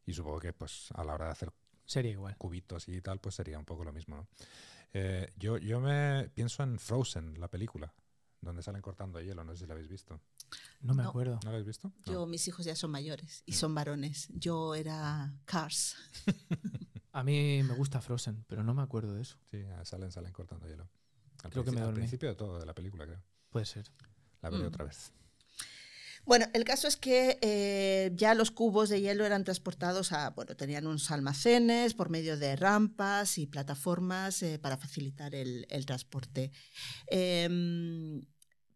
Y supongo que pues a la hora de hacer Sería igual. cubitos y tal, pues sería un poco lo mismo, ¿no? Eh, yo, yo me pienso en Frozen, la película, donde salen cortando hielo, no sé si la habéis visto. No me No. acuerdo. ¿No la habéis visto? No. Yo, mis hijos ya son mayores y Mm. son varones. Yo era Cars. A mí me gusta Frozen, pero no me acuerdo de eso. Sí, ah, salen, salen cortando hielo. Al, Creo que me al principio de todo, de la película, creo. Puede ser. La veré Mm. otra vez. Bueno, el caso es que eh, ya los cubos de hielo eran transportados a, bueno, tenían unos almacenes por medio de rampas y plataformas eh, para facilitar el, el transporte. Em,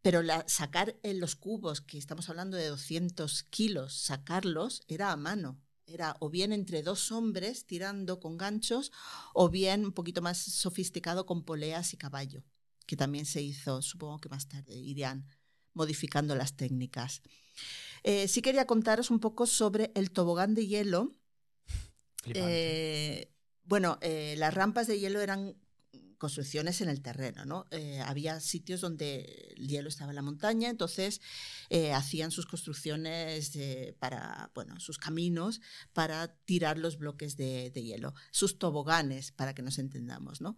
pero la- sacar eh, los cubos, que estamos hablando de 200 kilos, sacarlos era a mano. Era o bien entre dos hombres tirando con ganchos, o bien un poquito más sofisticado con poleas y caballo, que también se hizo, supongo que más tarde irían modificando las técnicas. Eh, sí quería contaros un poco sobre el tobogán de hielo. Eh, bueno, eh, las rampas de hielo eran construcciones en el terreno, ¿no? Eh, había sitios donde el hielo estaba en la montaña, entonces eh, hacían sus construcciones de- para, bueno, sus caminos para tirar los bloques de, hielo, sus toboganes, para que nos entendamos, ¿no?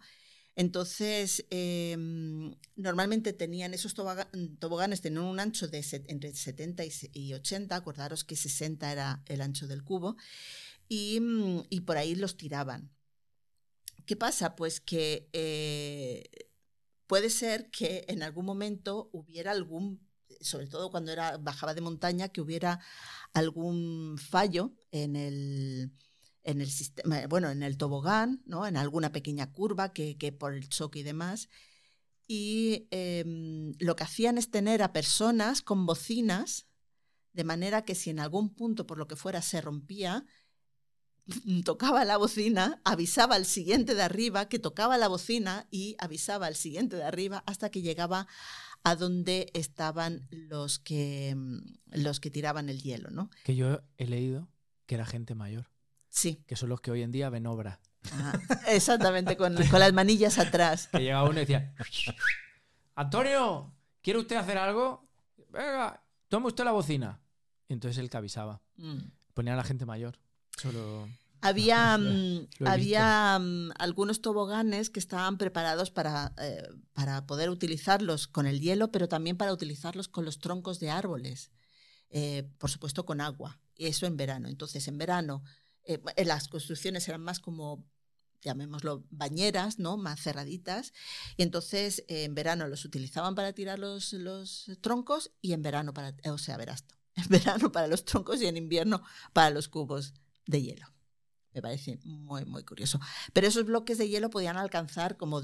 Entonces, eh, normalmente tenían esos toboga- toboganes, tenían un ancho de entre 70 y se- y 80, acordaros que 60 era el ancho del cubo, y, mm, y por ahí los tiraban. ¿Qué pasa? Pues que eh, puede ser que en algún momento hubiera algún, sobre todo cuando era, bajaba de montaña, que hubiera algún fallo en el, en el sistema, bueno, en el tobogán, ¿no? En alguna pequeña curva que, que por el choque y demás. Y em, lo que hacían es tener a personas con bocinas, de manera que si en algún punto, por lo que fuera, se rompía, tocaba la bocina, avisaba al siguiente de arriba, que tocaba la bocina y avisaba al siguiente de arriba hasta que llegaba a donde estaban los que, mm, los que tiraban el hielo, ¿no? Que yo he leído que era gente mayor, Sí, que son los que hoy en día ven obra. exactamente, con, con las manillas atrás. Que llegaba uno y decía, Antonio, ¿quiere usted hacer algo? Venga, tome usted la bocina. Y entonces él que avisaba. Mm. Ponía a la gente mayor. Solo... Había, mm, había mm, algunos toboganes que estaban preparados para, eh, para poder utilizarlos con el hielo, pero también para utilizarlos con los troncos de árboles, eh, por supuesto con agua, y eso en verano. Entonces, en verano, eh, eh, las construcciones eran más como, llamémoslo, bañeras, ¿no? Más cerraditas, y entonces eh, en verano los utilizaban para tirar los, los troncos y en verano para, o sea, verás en verano para los troncos y en invierno para los cubos de hielo. Me parece muy, muy curioso. Pero esos bloques de hielo podían alcanzar, como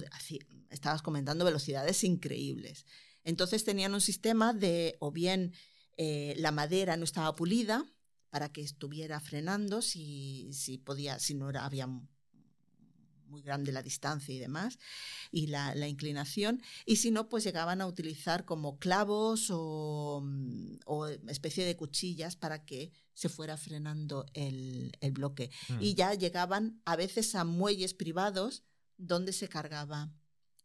estabas comentando, velocidades increíbles. Entonces tenían un sistema de, o bien eh, la madera no estaba pulida para que estuviera frenando si, si podía, si no era, había muy grande la distancia y demás, y la, inclinación, y si no, pues llegaban a utilizar como clavos o especie de cuchillas para que se fuera frenando el, el bloque. Mm. Y ya llegaban a veces a muelles privados donde se cargaba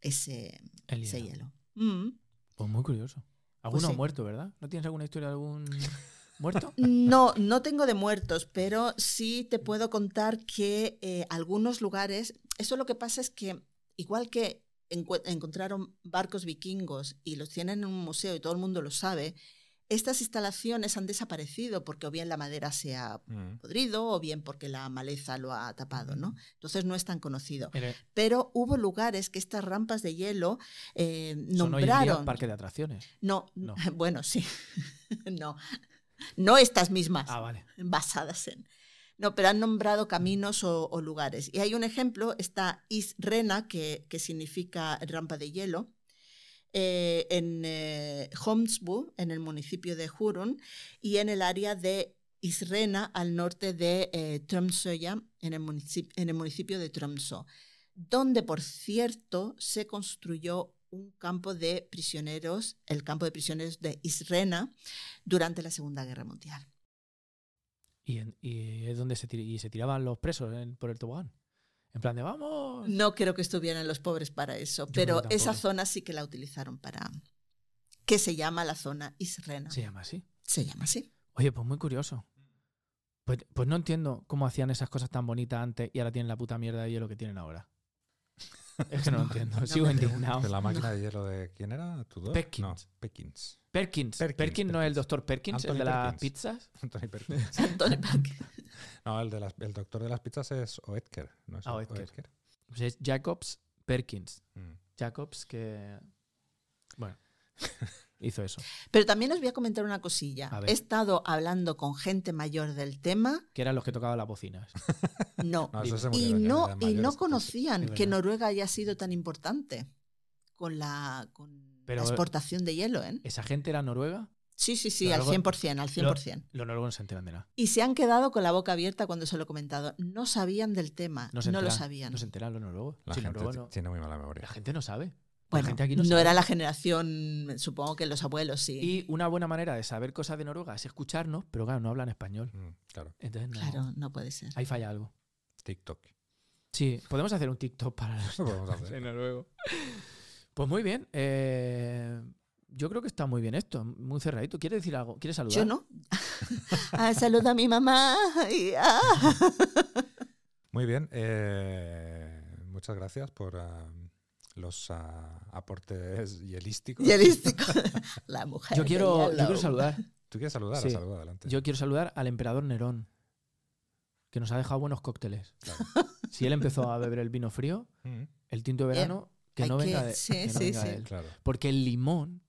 ese, El ese hielo. hielo. Mm. Pues muy curioso. Alguno Pues sí. ha muerto, ¿verdad? ¿No tienes alguna historia de algún muerto? No, no tengo de muertos, pero sí te puedo contar que eh, algunos lugares, eso lo que pasa es que igual que encontraron barcos vikingos y los tienen en un museo y todo el mundo lo sabe, estas instalaciones han desaparecido porque o bien la madera se ha Mm. podrido o bien porque la maleza lo ha tapado, ¿no? Entonces no es tan conocido. Pero hubo lugares que estas rampas de hielo eh, Son nombraron. parque de atracciones. No, No. bueno, sí. no. No estas mismas Ah, vale. basadas en. No, pero han nombrado caminos o, o lugares. Y hay un ejemplo, está Isrena, que, que significa rampa de hielo, eh, en eh, Holmsbu, en el municipio de Jurun, y en el área de Isrena, al norte de eh, Tromsøya, en el, municipio, en el municipio de Tromsø, donde, por cierto, se construyó un campo de prisioneros, el campo de prisioneros de Isrena, durante la Segunda Guerra Mundial. ¿Y, en- y es donde se, tir- y se tiraban los presos en- por el tobogán? En plan de, vamos. No creo que estuvieran los pobres para eso, Yo pero esa zona sí que la utilizaron para... que se llama la zona Isrena. Se llama así. Se llama así. Oye, pues muy curioso. Pues, pues no entiendo cómo hacían esas cosas tan bonitas antes y ahora tienen la puta mierda de hielo que tienen ahora. Es que no, lo entiendo. no Sigo indignado. ¿De la máquina de hielo de quién era? ¿Tudor? Perkins. No, Perkins. Perkins. No es el doctor Perkins, el Anthony de las pizzas. Anthony Perkins. Antonio Perkins. No, el, de las- el doctor de las pizzas es Oetker. ¿no es Ah, O- Oetker. Pues es Jacobs Perkins. Mm. Jacobs que... Bueno, hizo eso. Pero también os voy a comentar una cosilla. He estado hablando con gente mayor del tema. Que eran los que tocaban las bocinas. No. No, y no, y no conocían que. Noruega haya sido tan importante con la, con Pero- la exportación de hielo. ¿eh? ¿Esa gente era noruega? Sí, sí, sí, Los al noruegos- 100%, al 100%. Los noruegos no se enteran de nada. Y se han quedado con la boca abierta cuando se lo he comentado. No sabían del tema, No, se no lo sabían. No se enteran los noruegos. La Sí, gente noruego no- tiene muy mala memoria. La gente no sabe. Bueno, la gente aquí no, no, era la generación, supongo que los abuelos sí. Y una buena manera de saber cosas de Noruega es escucharnos, pero claro, no hablan español. Mm, claro. Entonces, no- Claro, no puede ser. ahí falla algo. TikTok. Sí, podemos hacer un TikTok para Eso podemos hacer. en noruego. Pues muy bien. eh, yo creo que está muy bien esto, muy cerradito. ¿Quieres decir algo? ¿Quieres saludar? Yo no. ah, saluda a mi mamá. y, ah. Muy bien. eh, muchas gracias por ah, los ah, aportes hielísticos. Hielístico. La mujer. Yo quiero, yo quiero saludar. ¿Tú quieres saludar? Sí. Saluda, adelante. Yo quiero saludar al emperador Nerón, que nos ha dejado buenos cócteles. Claro. Si él empezó a beber el vino frío, Mm, el tinto de verano, que no que- venga de, sí, que no sí, venga sí. de él. claro. Porque el limón,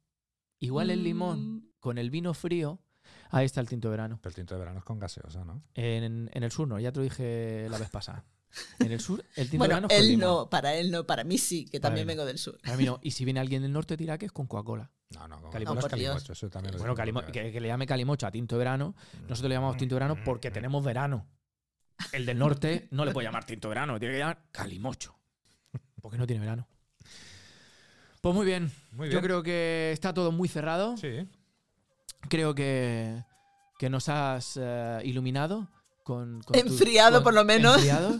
igual el limón Mm, con el vino frío, ahí está el tinto de verano. Pero el tinto de verano es con gaseosa, ¿no? En, en el sur no, ya te lo dije la vez pasada. En el sur, el tinto de verano es con él limón. no, para él no, para mí sí, que Para también no. vengo del sur. Para mí no. Y si viene alguien del norte, dirá que es con Coca-Cola. No, no, con Calimocho. no es Oh, calimocho, eso también lo Bueno, calimo- que, que le llame calimocho a tinto de verano. Nosotros le llamamos tinto de verano porque tenemos verano. El del norte no le puede llamar tinto de verano, tiene que llamar calimocho. Porque no tiene verano. Pues muy bien. Muy Yo creo que está todo muy cerrado. Sí. Creo que, que nos has eh, iluminado con, con tu- Enfriado, con- por lo menos. enfriado.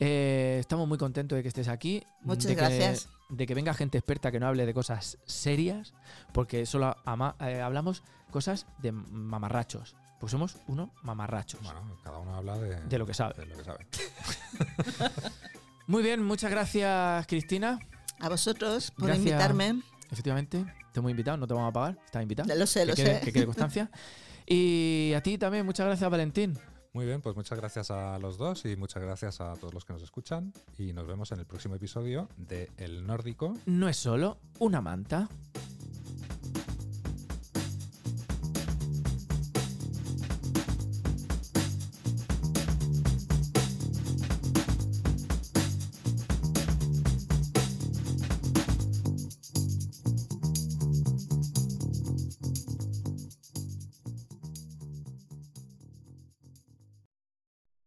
Eh, estamos muy contentos de que estés aquí. Muchas de que- gracias. de que venga gente experta que no hable de cosas serias, porque solo ama- eh, hablamos cosas de mamarrachos. Porque somos unos mamarrachos. Bueno, cada uno habla de, De lo que sabe. de lo que sabe. Muy bien, muchas gracias, Cristina. A vosotros por Gracias. invitarme. Efectivamente, te hemos invitado, no te vamos a pagar, estás invitado. Lo sé, que, lo quede, sé. que quede constancia. Y a ti también, muchas gracias, Valentín. Muy bien, pues muchas gracias a los dos y muchas gracias a todos los que nos escuchan. Y nos vemos en el próximo episodio de El Nórdico. No es solo una manta.